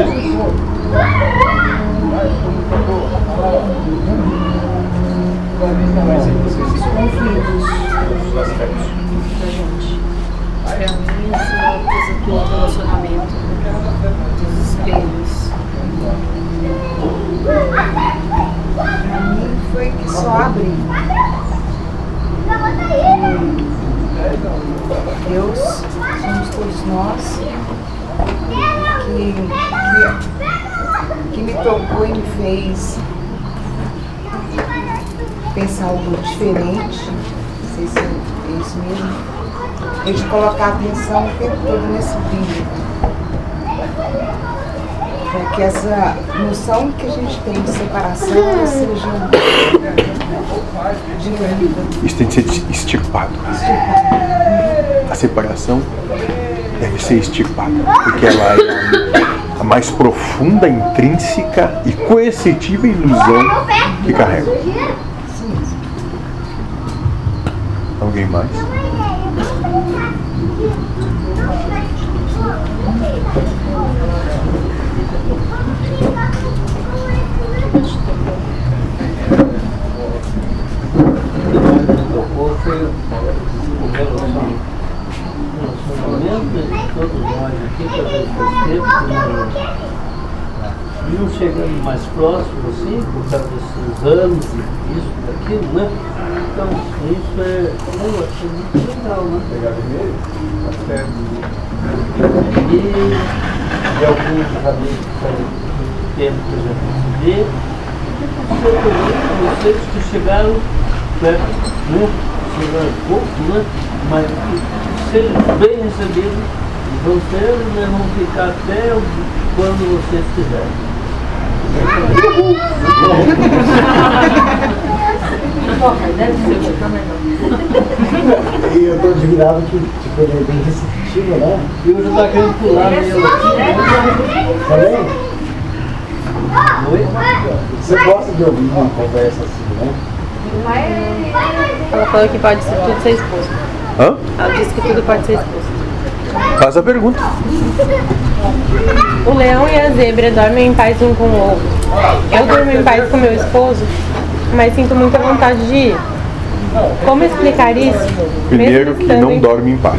Os conflitos da gente. Pra mim, isso é uma coisa relacionamento. Pra mim foi que. Deus, somos todos nós, que, que, que me tocou e me fez pensar algo diferente, não sei se é isso mesmo, é de colocar atenção o tempo todo nesse brilho. Para que essa noção que a gente tem de separação seja diminuída. Isso tem que ser extirpado. A separação deve ser extirpada, porque ela é a mais profunda, intrínseca e coercitiva ilusão que carrega. Alguém mais? tocou foi o relacionamento de todos nós aqui, vezes faz tempo que não chegando mais próximos assim, por causa desses anos e isso, daquilo, né? Então, isso é, eu achei muito legal, né? Pegar primeiro, E, e alguns amigos que fazem muito tempo que eu já vê, e que aconteceu também vocês que chegaram perto, né? Chegaram pouco, né? Mas que sejam bem recebidos, vão ser, né? vão ficar até quando vocês quiserem. E eu tô admirado que tipo, ele é bem receptivo, né? E hoje tá querendo pular nele Tá bem? Você gosta de ouvir uma conversa assim, né? Ela falou que pode ser tudo ser esposo. Hã? Ela disse que tudo pode ser esposo. Faz a pergunta. O leão e a zebra dormem em paz um com o outro. Eu durmo em paz com meu esposo, mas sinto muita vontade de ir. Como explicar isso? Primeiro que não dorme em paz.